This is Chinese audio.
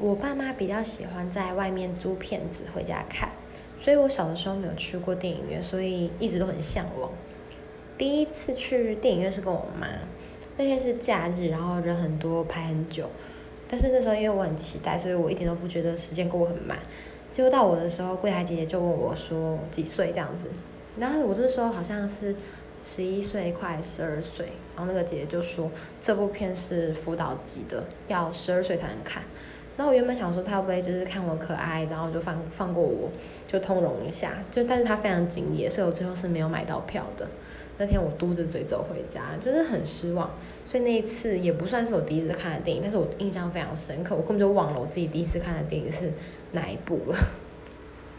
我爸妈比较喜欢在外面租片子回家看，所以我小的时候没有去过电影院，所以一直都很向往。第一次去电影院是跟我妈，那天是假日，然后人很多，排很久。但是那时候因为我很期待，所以我一点都不觉得时间过很慢。结果到我的时候，柜台姐姐就问我说几岁这样子，然后我那时候好像是十一岁，快十二岁。然后那个姐姐就说这部片是辅导级的，要十二岁才能看。那我原本想说他会不会就是看我可爱，然后就放放过我，就通融一下。就但是他非常敬业，所以我最后是没有买到票的。那天我嘟着嘴走回家，就是很失望。所以那一次也不算是我第一次看的电影，但是我印象非常深刻。我根本就忘了我自己第一次看的电影是哪一部了。